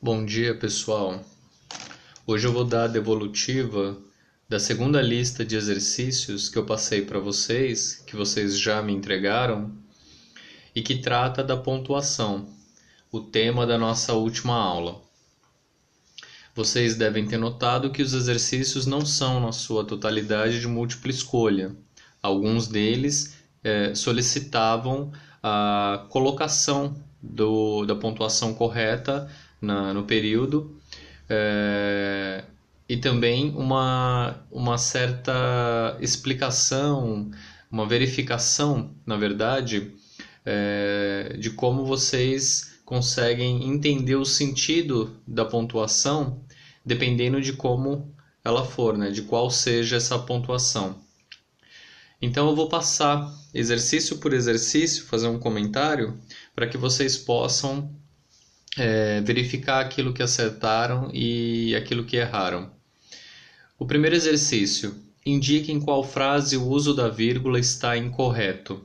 Bom dia, pessoal. Hoje eu vou dar a devolutiva da segunda lista de exercícios que eu passei para vocês, que vocês já me entregaram, e que trata da pontuação, o tema da nossa última aula. Vocês devem ter notado que os exercícios não são, na sua totalidade, de múltipla escolha. Alguns deles é, solicitavam a colocação do, da pontuação correta na, no período é, e também uma, uma certa explicação, uma verificação, na verdade, é, de como vocês conseguem entender o sentido da pontuação dependendo de como ela for, né? de qual seja essa pontuação. Então eu vou passar exercício por exercício, fazer um comentário para que vocês possam é, verificar aquilo que acertaram e aquilo que erraram. O primeiro exercício: indique em qual frase o uso da vírgula está incorreto.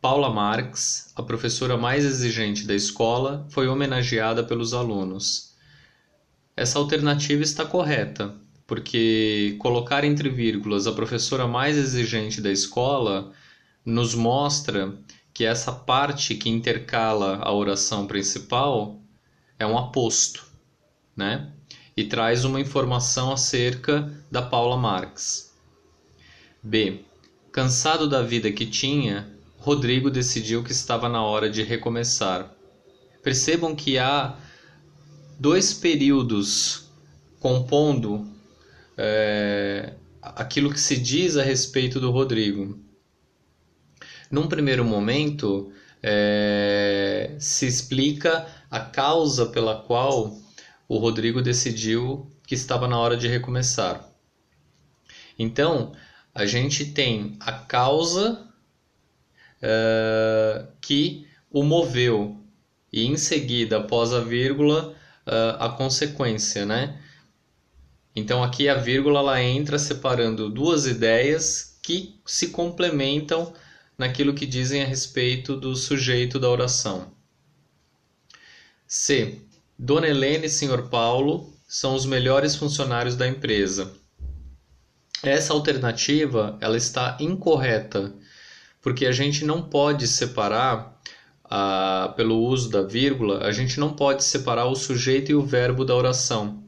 Paula Marx, a professora mais exigente da escola, foi homenageada pelos alunos. Essa alternativa está correta, porque colocar entre vírgulas a professora mais exigente da escola nos mostra que essa parte que intercala a oração principal é um aposto, né? E traz uma informação acerca da Paula Marx. B. Cansado da vida que tinha, Rodrigo decidiu que estava na hora de recomeçar. Percebam que há dois períodos compondo é, aquilo que se diz a respeito do Rodrigo. Num primeiro momento, é, se explica a causa pela qual o Rodrigo decidiu que estava na hora de recomeçar. Então, a gente tem a causa é, que o moveu e em seguida, após a vírgula, é, a consequência, né? Então aqui a vírgula ela entra separando duas ideias que se complementam naquilo que dizem a respeito do sujeito da oração. C. Dona Helena e Sr. Paulo são os melhores funcionários da empresa. Essa alternativa ela está incorreta, porque a gente não pode separar, ah, pelo uso da vírgula, a gente não pode separar o sujeito e o verbo da oração.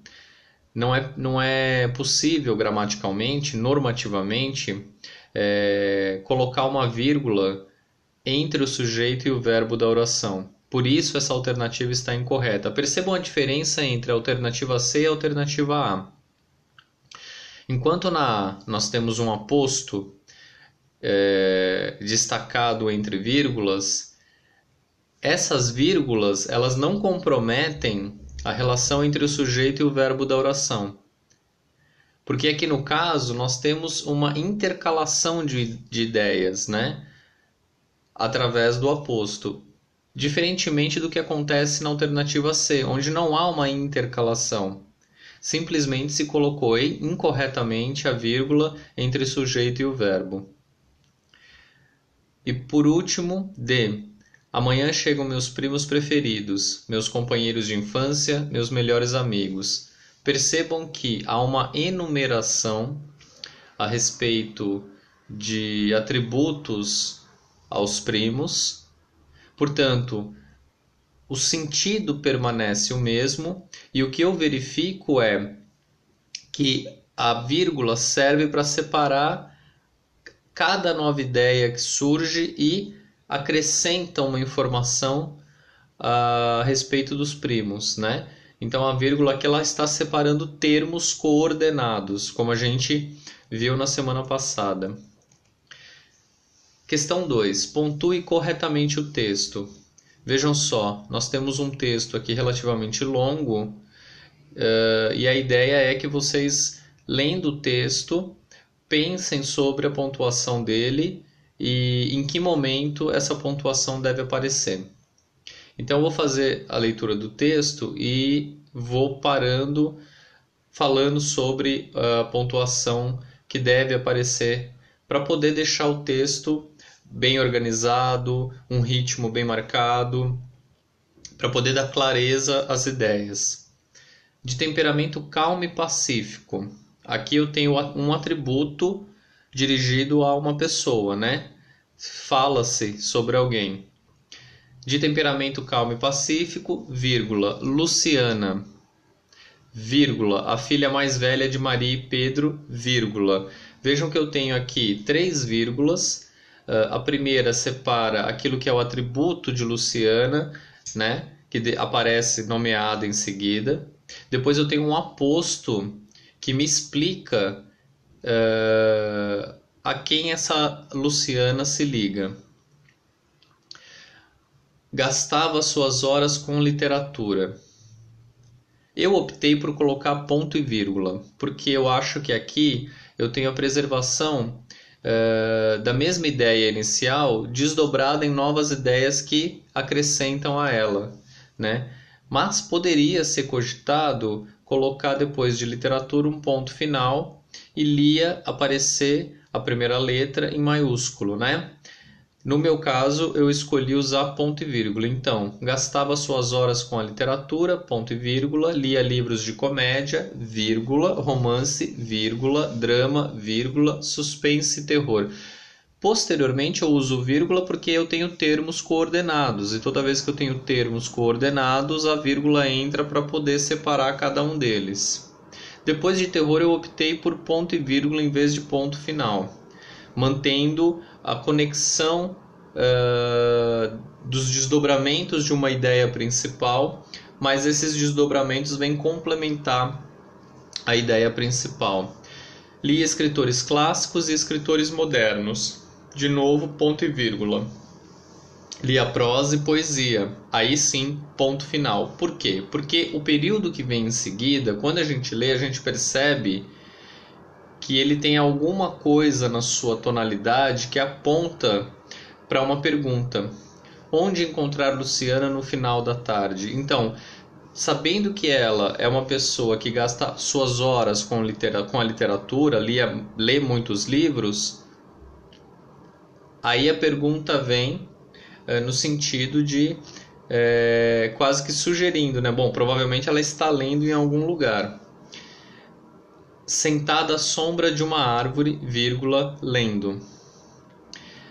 Não é, não é possível gramaticalmente, normativamente, é, colocar uma vírgula entre o sujeito e o verbo da oração. Por isso, essa alternativa está incorreta. Percebam a diferença entre a alternativa C e a alternativa A. Enquanto na A nós temos um aposto é, destacado entre vírgulas, essas vírgulas elas não comprometem a relação entre o sujeito e o verbo da oração. Porque aqui no caso nós temos uma intercalação de, de ideias, né? Através do aposto. Diferentemente do que acontece na alternativa C, onde não há uma intercalação. Simplesmente se colocou incorretamente a vírgula entre sujeito e o verbo. E por último, D. Amanhã chegam meus primos preferidos, meus companheiros de infância, meus melhores amigos percebam que há uma enumeração a respeito de atributos aos primos. Portanto, o sentido permanece o mesmo e o que eu verifico é que a vírgula serve para separar cada nova ideia que surge e acrescenta uma informação a respeito dos primos, né? Então a vírgula aqui ela está separando termos coordenados, como a gente viu na semana passada. Questão 2. Pontue corretamente o texto. Vejam só, nós temos um texto aqui relativamente longo uh, e a ideia é que vocês, lendo o texto, pensem sobre a pontuação dele e em que momento essa pontuação deve aparecer. Então eu vou fazer a leitura do texto e vou parando falando sobre a pontuação que deve aparecer para poder deixar o texto bem organizado, um ritmo bem marcado para poder dar clareza às ideias. De temperamento calmo e pacífico. Aqui eu tenho um atributo dirigido a uma pessoa, né? Fala-se sobre alguém. De temperamento calmo e pacífico, vírgula, Luciana, vírgula, a filha mais velha de Maria e Pedro, vírgula. Vejam que eu tenho aqui três vírgulas. Uh, a primeira separa aquilo que é o atributo de Luciana, né? Que de, aparece nomeado em seguida. Depois eu tenho um aposto que me explica uh, a quem essa Luciana se liga. Gastava suas horas com literatura. Eu optei por colocar ponto e vírgula, porque eu acho que aqui eu tenho a preservação uh, da mesma ideia inicial desdobrada em novas ideias que acrescentam a ela, né? Mas poderia ser cogitado colocar depois de literatura um ponto final e lia aparecer a primeira letra em maiúsculo, né? No meu caso, eu escolhi usar ponto e vírgula. Então, gastava suas horas com a literatura, ponto e vírgula, lia livros de comédia, vírgula, romance, vírgula, drama, vírgula, suspense e terror. Posteriormente, eu uso vírgula porque eu tenho termos coordenados, e toda vez que eu tenho termos coordenados, a vírgula entra para poder separar cada um deles. Depois de terror, eu optei por ponto e vírgula em vez de ponto final mantendo a conexão uh, dos desdobramentos de uma ideia principal, mas esses desdobramentos vêm complementar a ideia principal. Li escritores clássicos e escritores modernos. De novo, ponto e vírgula. Li a prosa e poesia. Aí sim, ponto final. Por quê? Porque o período que vem em seguida, quando a gente lê, a gente percebe que ele tem alguma coisa na sua tonalidade que aponta para uma pergunta: onde encontrar Luciana no final da tarde? Então, sabendo que ela é uma pessoa que gasta suas horas com, litera com a literatura, lia, lê muitos livros, aí a pergunta vem é, no sentido de é, quase que sugerindo, né? Bom, provavelmente ela está lendo em algum lugar sentada à sombra de uma árvore, vírgula, lendo.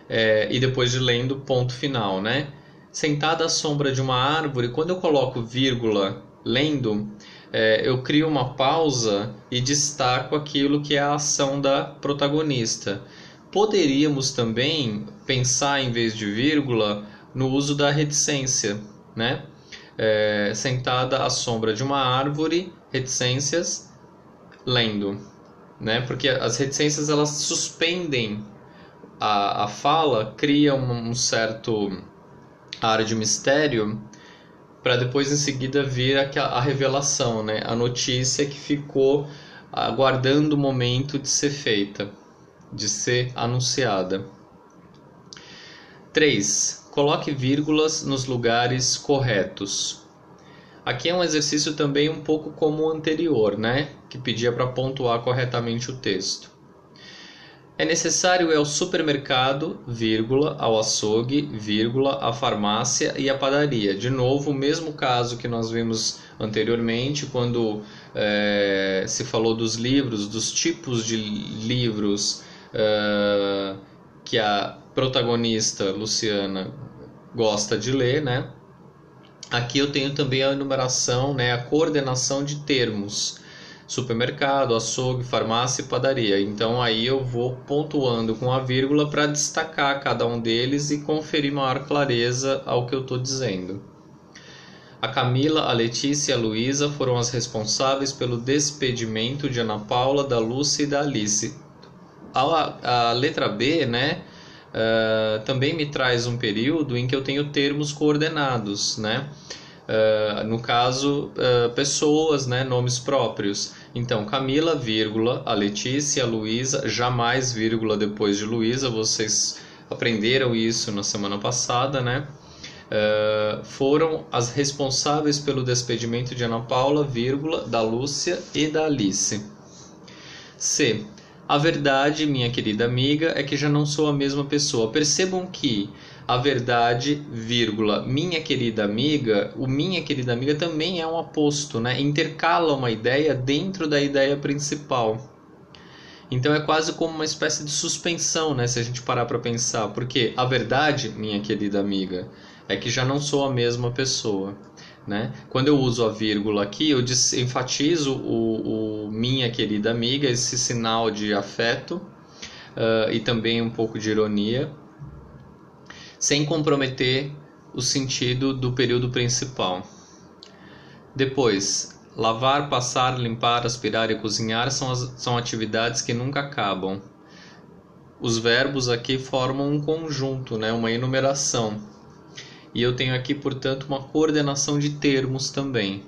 É, e depois de lendo, ponto final, né? Sentada à sombra de uma árvore, quando eu coloco vírgula, lendo, é, eu crio uma pausa e destaco aquilo que é a ação da protagonista. Poderíamos também pensar, em vez de vírgula, no uso da reticência, né? É, sentada à sombra de uma árvore, reticências, lendo, né? Porque as reticências elas suspendem a, a fala, criam um certo ar de mistério para depois em seguida vir a, a revelação, né? A notícia que ficou aguardando o momento de ser feita, de ser anunciada. 3. Coloque vírgulas nos lugares corretos. Aqui é um exercício também um pouco como o anterior, né? Que pedia para pontuar corretamente o texto. É necessário ir ao supermercado, vírgula, ao açougue, vírgula, à farmácia e à padaria. De novo, o mesmo caso que nós vimos anteriormente, quando é, se falou dos livros, dos tipos de livros é, que a protagonista Luciana gosta de ler, né? Aqui eu tenho também a enumeração, né, a coordenação de termos. Supermercado, açougue, farmácia e padaria. Então aí eu vou pontuando com a vírgula para destacar cada um deles e conferir maior clareza ao que eu estou dizendo. A Camila, a Letícia e a Luísa foram as responsáveis pelo despedimento de Ana Paula, da Lúcia e da Alice. A, a letra B, né, uh, também me traz um período em que eu tenho termos coordenados, né? Uh, no caso, uh, pessoas, né, nomes próprios. Então, Camila, vírgula, a Letícia, a Luísa, jamais vírgula depois de Luísa, vocês aprenderam isso na semana passada, né? Uh, foram as responsáveis pelo despedimento de Ana Paula, vírgula, da Lúcia e da Alice. C. A verdade, minha querida amiga, é que já não sou a mesma pessoa. Percebam que a verdade, vírgula, minha querida amiga, o minha querida amiga também é um aposto, né? Intercala uma ideia dentro da ideia principal. Então é quase como uma espécie de suspensão, né? Se a gente parar para pensar, porque a verdade, minha querida amiga, é que já não sou a mesma pessoa. Né? Quando eu uso a vírgula aqui, eu enfatizo o, o minha querida amiga, esse sinal de afeto uh, e também um pouco de ironia, sem comprometer o sentido do período principal. Depois, lavar, passar, limpar, aspirar e cozinhar são, as, são atividades que nunca acabam. Os verbos aqui formam um conjunto, né? uma enumeração e eu tenho aqui, portanto, uma coordenação de termos também.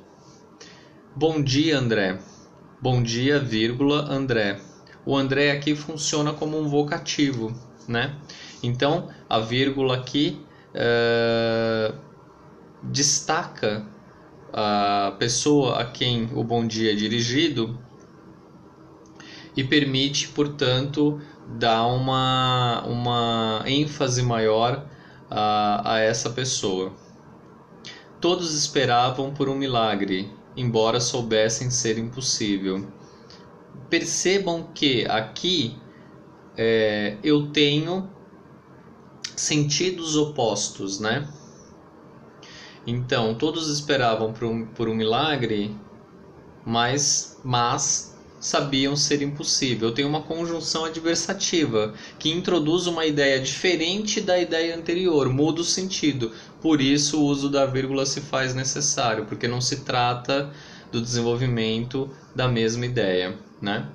Bom dia, André. Bom dia, vírgula, André. O André aqui funciona como um vocativo, né? Então, a vírgula aqui uh, destaca a pessoa a quem o bom dia é dirigido e permite, portanto, dar uma, uma ênfase maior a, a essa pessoa. Todos esperavam por um milagre, embora soubessem ser impossível. Percebam que aqui é, eu tenho sentidos opostos, né? Então, todos esperavam por um, por um milagre, mas, mas sabiam ser impossível. Tenho uma conjunção adversativa que introduz uma ideia diferente da ideia anterior, muda o sentido. Por isso o uso da vírgula se faz necessário, porque não se trata do desenvolvimento da mesma ideia, né?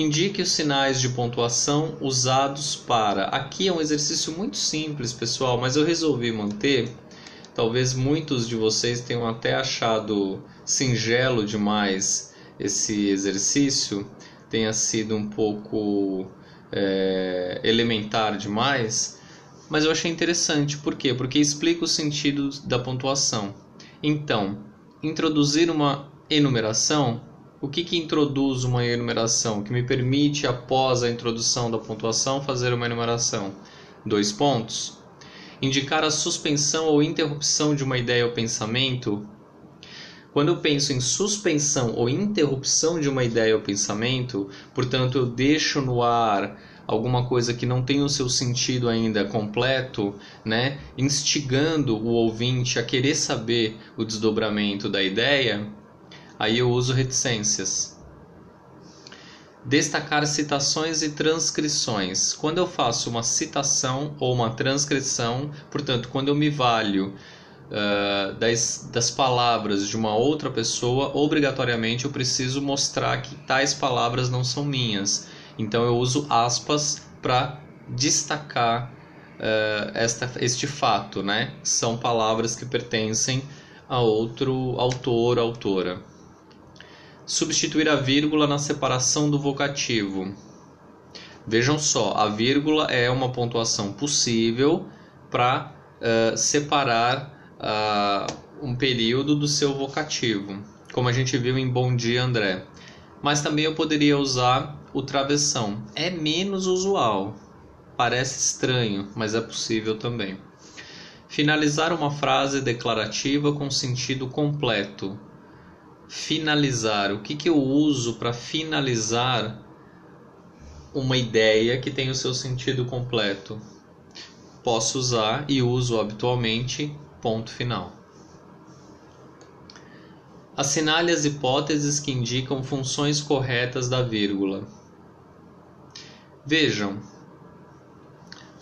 Indique os sinais de pontuação usados para. Aqui é um exercício muito simples, pessoal, mas eu resolvi manter. Talvez muitos de vocês tenham até achado singelo demais esse exercício tenha sido um pouco é, elementar demais, mas eu achei interessante. Por quê? Porque explica o sentido da pontuação. Então, introduzir uma enumeração. O que, que introduz uma enumeração? Que me permite, após a introdução da pontuação, fazer uma enumeração. Dois pontos. Indicar a suspensão ou interrupção de uma ideia ou pensamento quando eu penso em suspensão ou interrupção de uma ideia ou pensamento, portanto, eu deixo no ar alguma coisa que não tem o seu sentido ainda completo, né, instigando o ouvinte a querer saber o desdobramento da ideia, aí eu uso reticências. Destacar citações e transcrições. Quando eu faço uma citação ou uma transcrição, portanto, quando eu me valho uh, das, das palavras de uma outra pessoa, obrigatoriamente eu preciso mostrar que tais palavras não são minhas. Então eu uso aspas para destacar uh, esta, este fato, né? São palavras que pertencem a outro autor, autora. Substituir a vírgula na separação do vocativo. Vejam só, a vírgula é uma pontuação possível para uh, separar uh, um período do seu vocativo, como a gente viu em Bom Dia André. Mas também eu poderia usar o travessão. É menos usual, parece estranho, mas é possível também. Finalizar uma frase declarativa com sentido completo. Finalizar. O que, que eu uso para finalizar uma ideia que tem o seu sentido completo? Posso usar e uso habitualmente Ponto final. Assinale as hipóteses que indicam funções corretas da vírgula. Vejam,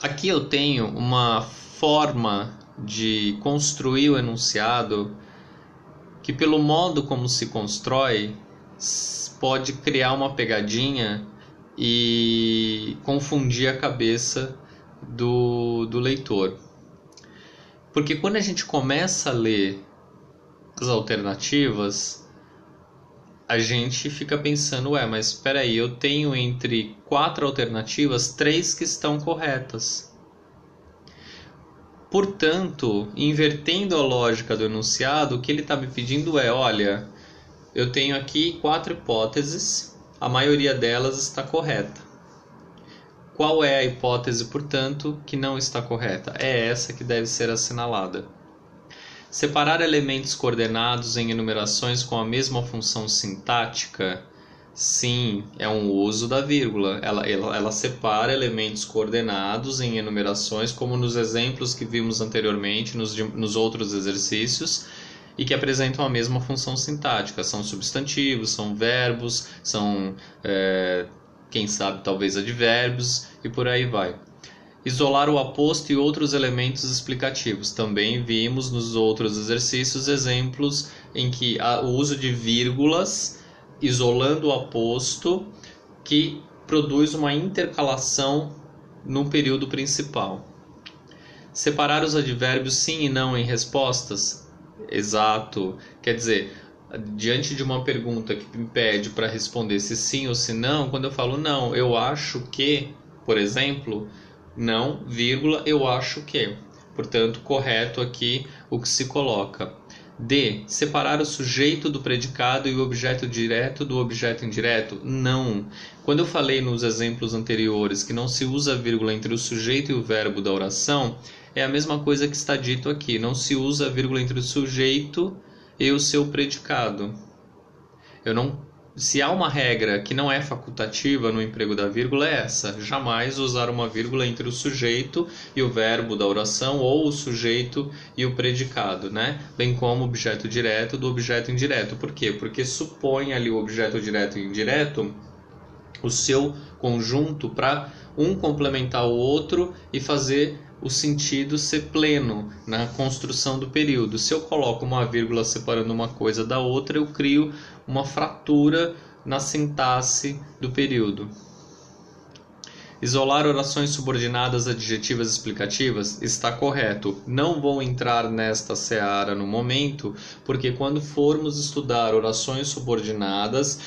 aqui eu tenho uma forma de construir o enunciado que, pelo modo como se constrói, pode criar uma pegadinha e confundir a cabeça do, do leitor. Porque quando a gente começa a ler as alternativas, a gente fica pensando, ué, mas espera aí, eu tenho entre quatro alternativas, três que estão corretas. Portanto, invertendo a lógica do enunciado, o que ele está me pedindo é, olha, eu tenho aqui quatro hipóteses, a maioria delas está correta. Qual é a hipótese, portanto, que não está correta? É essa que deve ser assinalada. Separar elementos coordenados em enumerações com a mesma função sintática Sim, é um uso da vírgula. Ela, ela, ela, separa elementos coordenados em enumerações, como nos exemplos que vimos anteriormente, nos, nos outros exercícios, e que apresentam a mesma função sintática. São substantivos, são verbos, são, é, quem sabe, talvez advérbios, e por aí vai. Isolar o aposto e outros elementos explicativos. Também vimos nos outros exercícios exemplos em que o uso de vírgulas isolando o aposto, que produz uma intercalação no período principal. Separar os advérbios sim e não em respostas? Exato. Quer dizer, diante de uma pergunta que me pede para responder se sim ou se não, quando eu falo não, eu acho que, por exemplo, não, vírgula, eu acho que. Portanto, correto aqui o que se coloca. D. Separar o sujeito do predicado e o objeto direto do objeto indireto? Não. Quando eu falei nos exemplos anteriores que não se usa vírgula entre o sujeito e o verbo da oração, é a mesma coisa que está dito aqui. Não se usa vírgula entre o sujeito e o seu predicado. Eu não se há uma regra que não é facultativa no emprego da vírgula, é essa: jamais usar uma vírgula entre o sujeito e o verbo da oração ou o sujeito e o predicado, né? Bem como objeto direto do objeto indireto. Por quê? Porque supõe ali o objeto direto e indireto o seu conjunto para um complementar o outro e fazer o sentido ser pleno na construção do período. Se eu coloco uma vírgula separando uma coisa da outra, eu crio uma fratura na sintaxe do período. Isolar orações subordinadas adjetivas explicativas está correto. Não vou entrar nesta seara no momento, porque quando formos estudar orações subordinadas,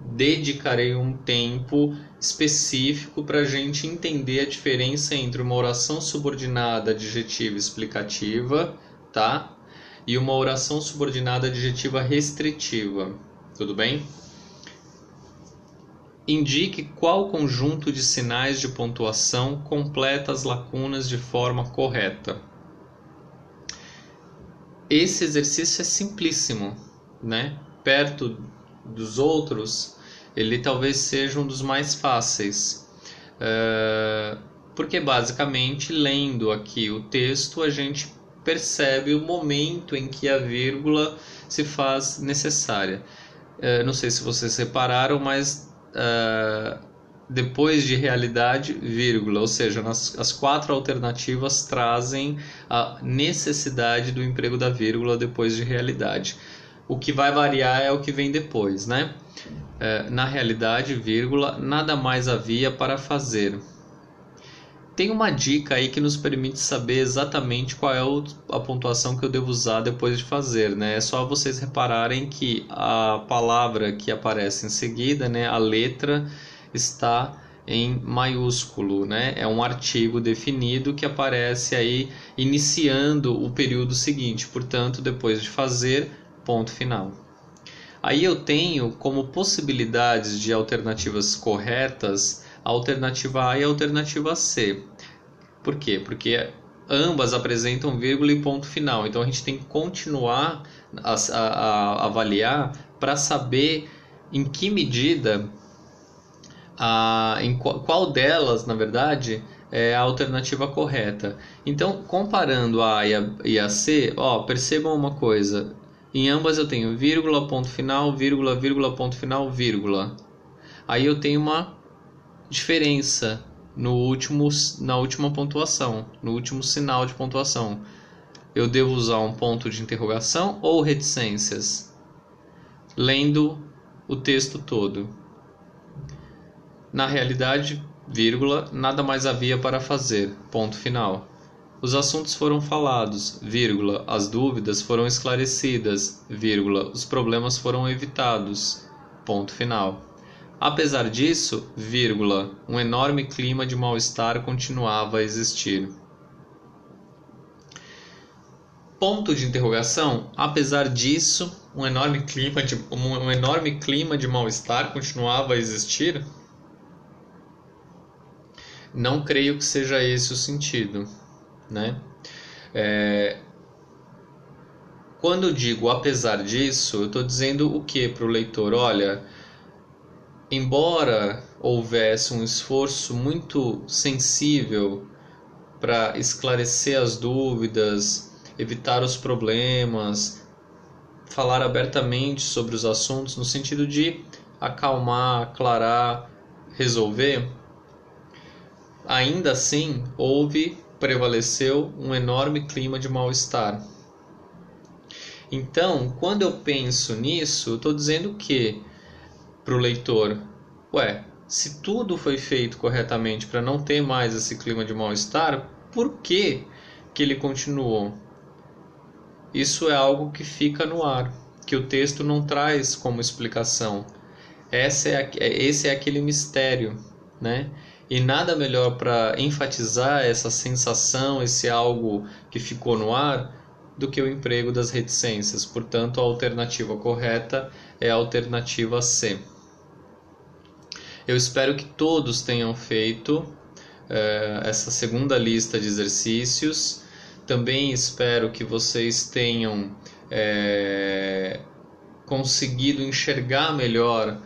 dedicarei um tempo específico para a gente entender a diferença entre uma oração subordinada adjetiva explicativa, tá? E uma oração subordinada adjetiva restritiva. Tudo bem? Indique qual conjunto de sinais de pontuação completa as lacunas de forma correta. Esse exercício é simplíssimo, né? Perto dos outros, ele talvez seja um dos mais fáceis. Uh, porque basicamente, lendo aqui o texto, a gente percebe o momento em que a vírgula se faz necessária. Uh, não sei se vocês repararam, mas uh, depois de realidade, vírgula, ou seja, nas, as quatro alternativas trazem a necessidade do emprego da vírgula depois de realidade. O que vai variar é o que vem depois, né? É, na realidade, vírgula, nada mais havia para fazer. Tem uma dica aí que nos permite saber exatamente qual é a pontuação que eu devo usar depois de fazer, né? É só vocês repararem que a palavra que aparece em seguida, né, a letra está em maiúsculo, né? É um artigo definido que aparece aí iniciando o período seguinte. Portanto, depois de fazer, ponto final. Aí eu tenho como possibilidades de alternativas corretas a alternativa A e a alternativa C. Por quê? Porque ambas apresentam vírgula e ponto final. Então a gente tem que continuar a, a, a avaliar para saber em que medida, a, em qual, qual delas, na verdade, é a alternativa correta. Então, comparando a A e a, e a C, ó, percebam uma coisa: em ambas eu tenho vírgula, ponto final, vírgula, vírgula, ponto final, vírgula. Aí eu tenho uma diferença no último, na última pontuação, no último sinal de pontuação. Eu devo usar um ponto de interrogação ou reticências? Lendo o texto todo. Na realidade, vírgula, nada mais havia para fazer. Ponto final. Os assuntos foram falados, vírgula, as dúvidas foram esclarecidas, vírgula, os problemas foram evitados. Ponto final. Apesar disso, vírgula, um enorme clima de mal-estar continuava a existir. Ponto de interrogação. Apesar disso, um enorme clima de um enorme clima de mal-estar continuava a existir. não creio que seja esse o sentido, né? É, quando eu digo apesar disso, eu estou dizendo o que para o leitor? Olha, embora houvesse um esforço muito sensível para esclarecer as dúvidas, evitar os problemas, falar abertamente sobre os assuntos no sentido de acalmar, aclarar, resolver, ainda assim houve, prevaleceu um enorme clima de mal-estar. Então, quando eu penso nisso, estou dizendo que para o leitor, ué, se tudo foi feito corretamente para não ter mais esse clima de mal-estar, por que, que ele continuou? Isso é algo que fica no ar, que o texto não traz como explicação. Esse é, esse é aquele mistério, né? E nada melhor para enfatizar essa sensação, esse algo que ficou no ar, do que o emprego das reticências. Portanto, a alternativa correta é a alternativa C. Eu espero que todos tenham feito eh, essa segunda lista de exercícios. Também espero que vocês tenham eh, conseguido enxergar melhor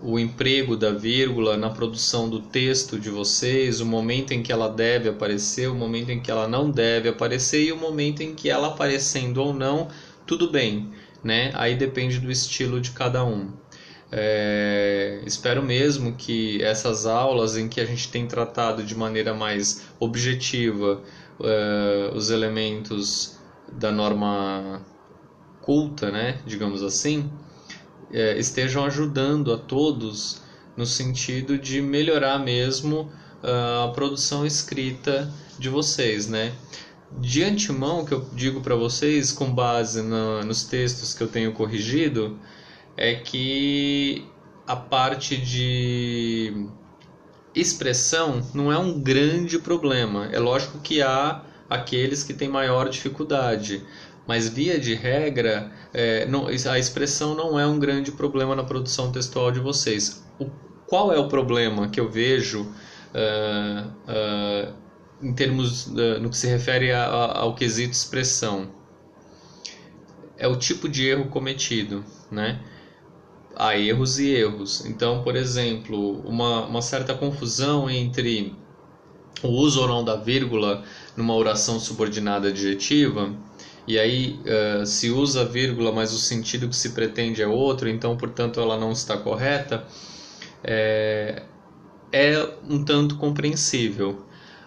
o emprego da vírgula na produção do texto de vocês, o momento em que ela deve aparecer, o momento em que ela não deve aparecer e o momento em que ela aparecendo ou não, tudo bem, né? Aí depende do estilo de cada um. É, espero mesmo que essas aulas em que a gente tem tratado de maneira mais objetiva é, os elementos da norma culta, né, digamos assim, é, estejam ajudando a todos no sentido de melhorar mesmo uh, a produção escrita de vocês, né? De antemão, que eu digo para vocês, com base na, nos textos que eu tenho corrigido, é que a parte de expressão não é um grande problema. É lógico que há aqueles que têm maior dificuldade, mas via de regra, é, não, a expressão não é um grande problema na produção textual de vocês. O, qual é o problema que eu vejo uh, uh, em termos uh, no que se refere a, a, ao quesito expressão? É o tipo de erro cometido, né? Há erros e erros. Então, por exemplo, uma, uma certa confusão entre o uso ou não da vírgula numa oração subordinada adjetiva e aí uh, se usa a vírgula, mas o sentido que se pretende é outro, então, portanto, ela não está correta, é, é um tanto compreensível.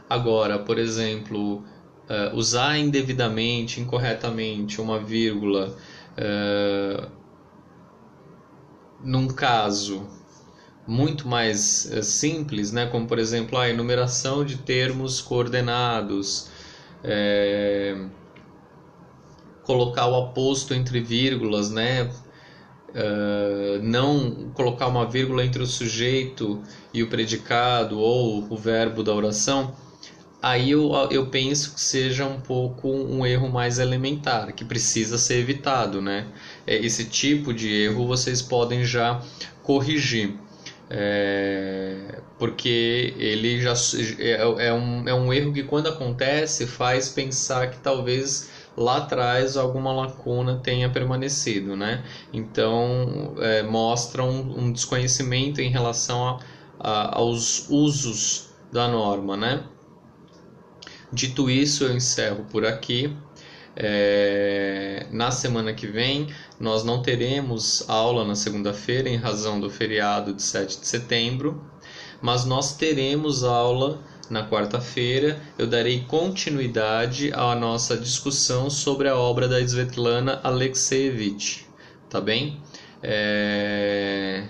Agora, por exemplo, uh, usar indevidamente, incorretamente uma vírgula uh, num caso muito mais simples, né, como por exemplo a enumeração de termos coordenados, é, colocar o aposto entre vírgulas, né? Uh, não colocar uma vírgula entre o sujeito e o predicado ou o verbo da oração, aí eu, eu penso que seja um pouco um erro mais elementar, que precisa ser evitado, né? É, esse tipo de erro vocês podem já corrigir. É, porque ele já é, é, um, é um erro que quando acontece faz pensar que talvez lá atrás alguma lacuna tenha permanecido, né? Então é, mostra um, um, desconhecimento em relação a, a, aos usos da norma, né? Dito isso, eu encerro por aqui. É, na semana que vem, nós não teremos aula na segunda-feira em razão do feriado de 7 de setembro, mas nós teremos aula na quarta-feira, eu darei continuidade à nossa discussão sobre a obra da Svetlana Alexeyevich, tá bem? É...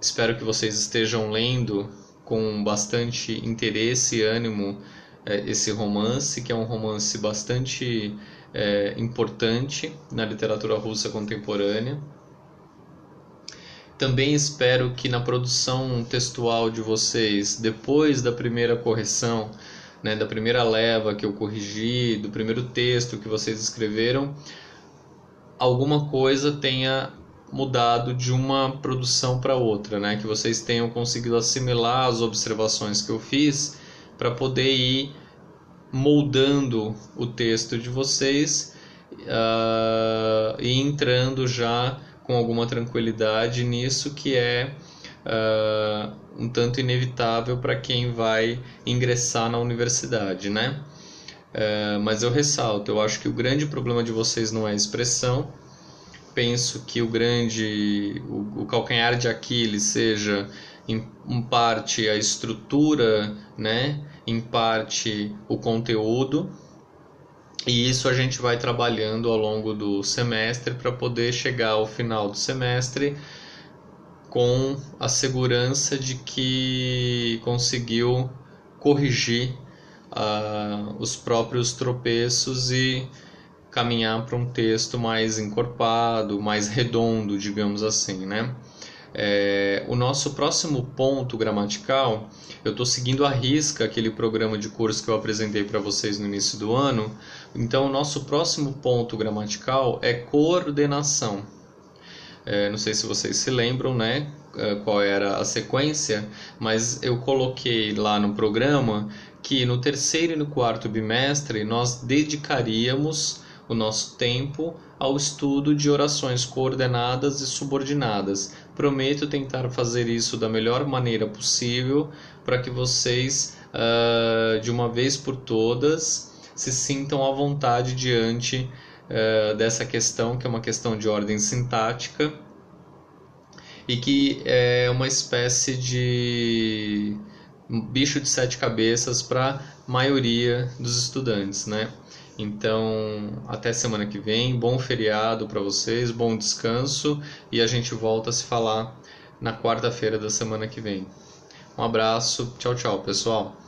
Espero que vocês estejam lendo com bastante interesse e ânimo é, esse romance, que é um romance bastante é, importante na literatura russa contemporânea. Também espero que na produção textual de vocês, depois da primeira correção, né, da primeira leva que eu corrigi, do primeiro texto que vocês escreveram, alguma coisa tenha mudado de uma produção para outra, né? Que vocês tenham conseguido assimilar as observações que eu fiz para poder ir moldando o texto de vocês uh, e entrando já com alguma tranquilidade nisso que é uh, um tanto inevitável para quem vai ingressar na universidade, né? Uh, mas eu ressalto, eu acho que o grande problema de vocês não é a expressão. Penso que o grande, o, o calcanhar de Aquiles seja em, parte a estrutura, né? Em parte o conteúdo e isso a gente vai trabalhando ao longo do semestre para poder chegar ao final do semestre com a segurança de que conseguiu corrigir uh, os próprios tropeços e caminhar para um texto mais encorpado, mais redondo, digamos assim, né? É, o nosso próximo ponto gramatical, eu estou seguindo a risca aquele programa de curso que eu apresentei para vocês no início do ano. Então, o nosso próximo ponto gramatical é coordenação. É, não sei se vocês se lembram, né? É, qual era a sequência, mas eu coloquei lá no programa que no terceiro e no quarto bimestre nós dedicaríamos o nosso tempo ao estudo de orações coordenadas e subordinadas. Prometo tentar fazer isso da melhor maneira possível para que vocês, uh, de uma vez por todas, se sintam à vontade diante uh, dessa questão, que é uma questão de ordem sintática e que é uma espécie de bicho de sete cabeças para a maioria dos estudantes, né? Então, até semana que vem, bom feriado para vocês, bom descanso e a gente volta a se falar na quarta-feira da semana que vem. Um abraço, tchau, tchau, pessoal.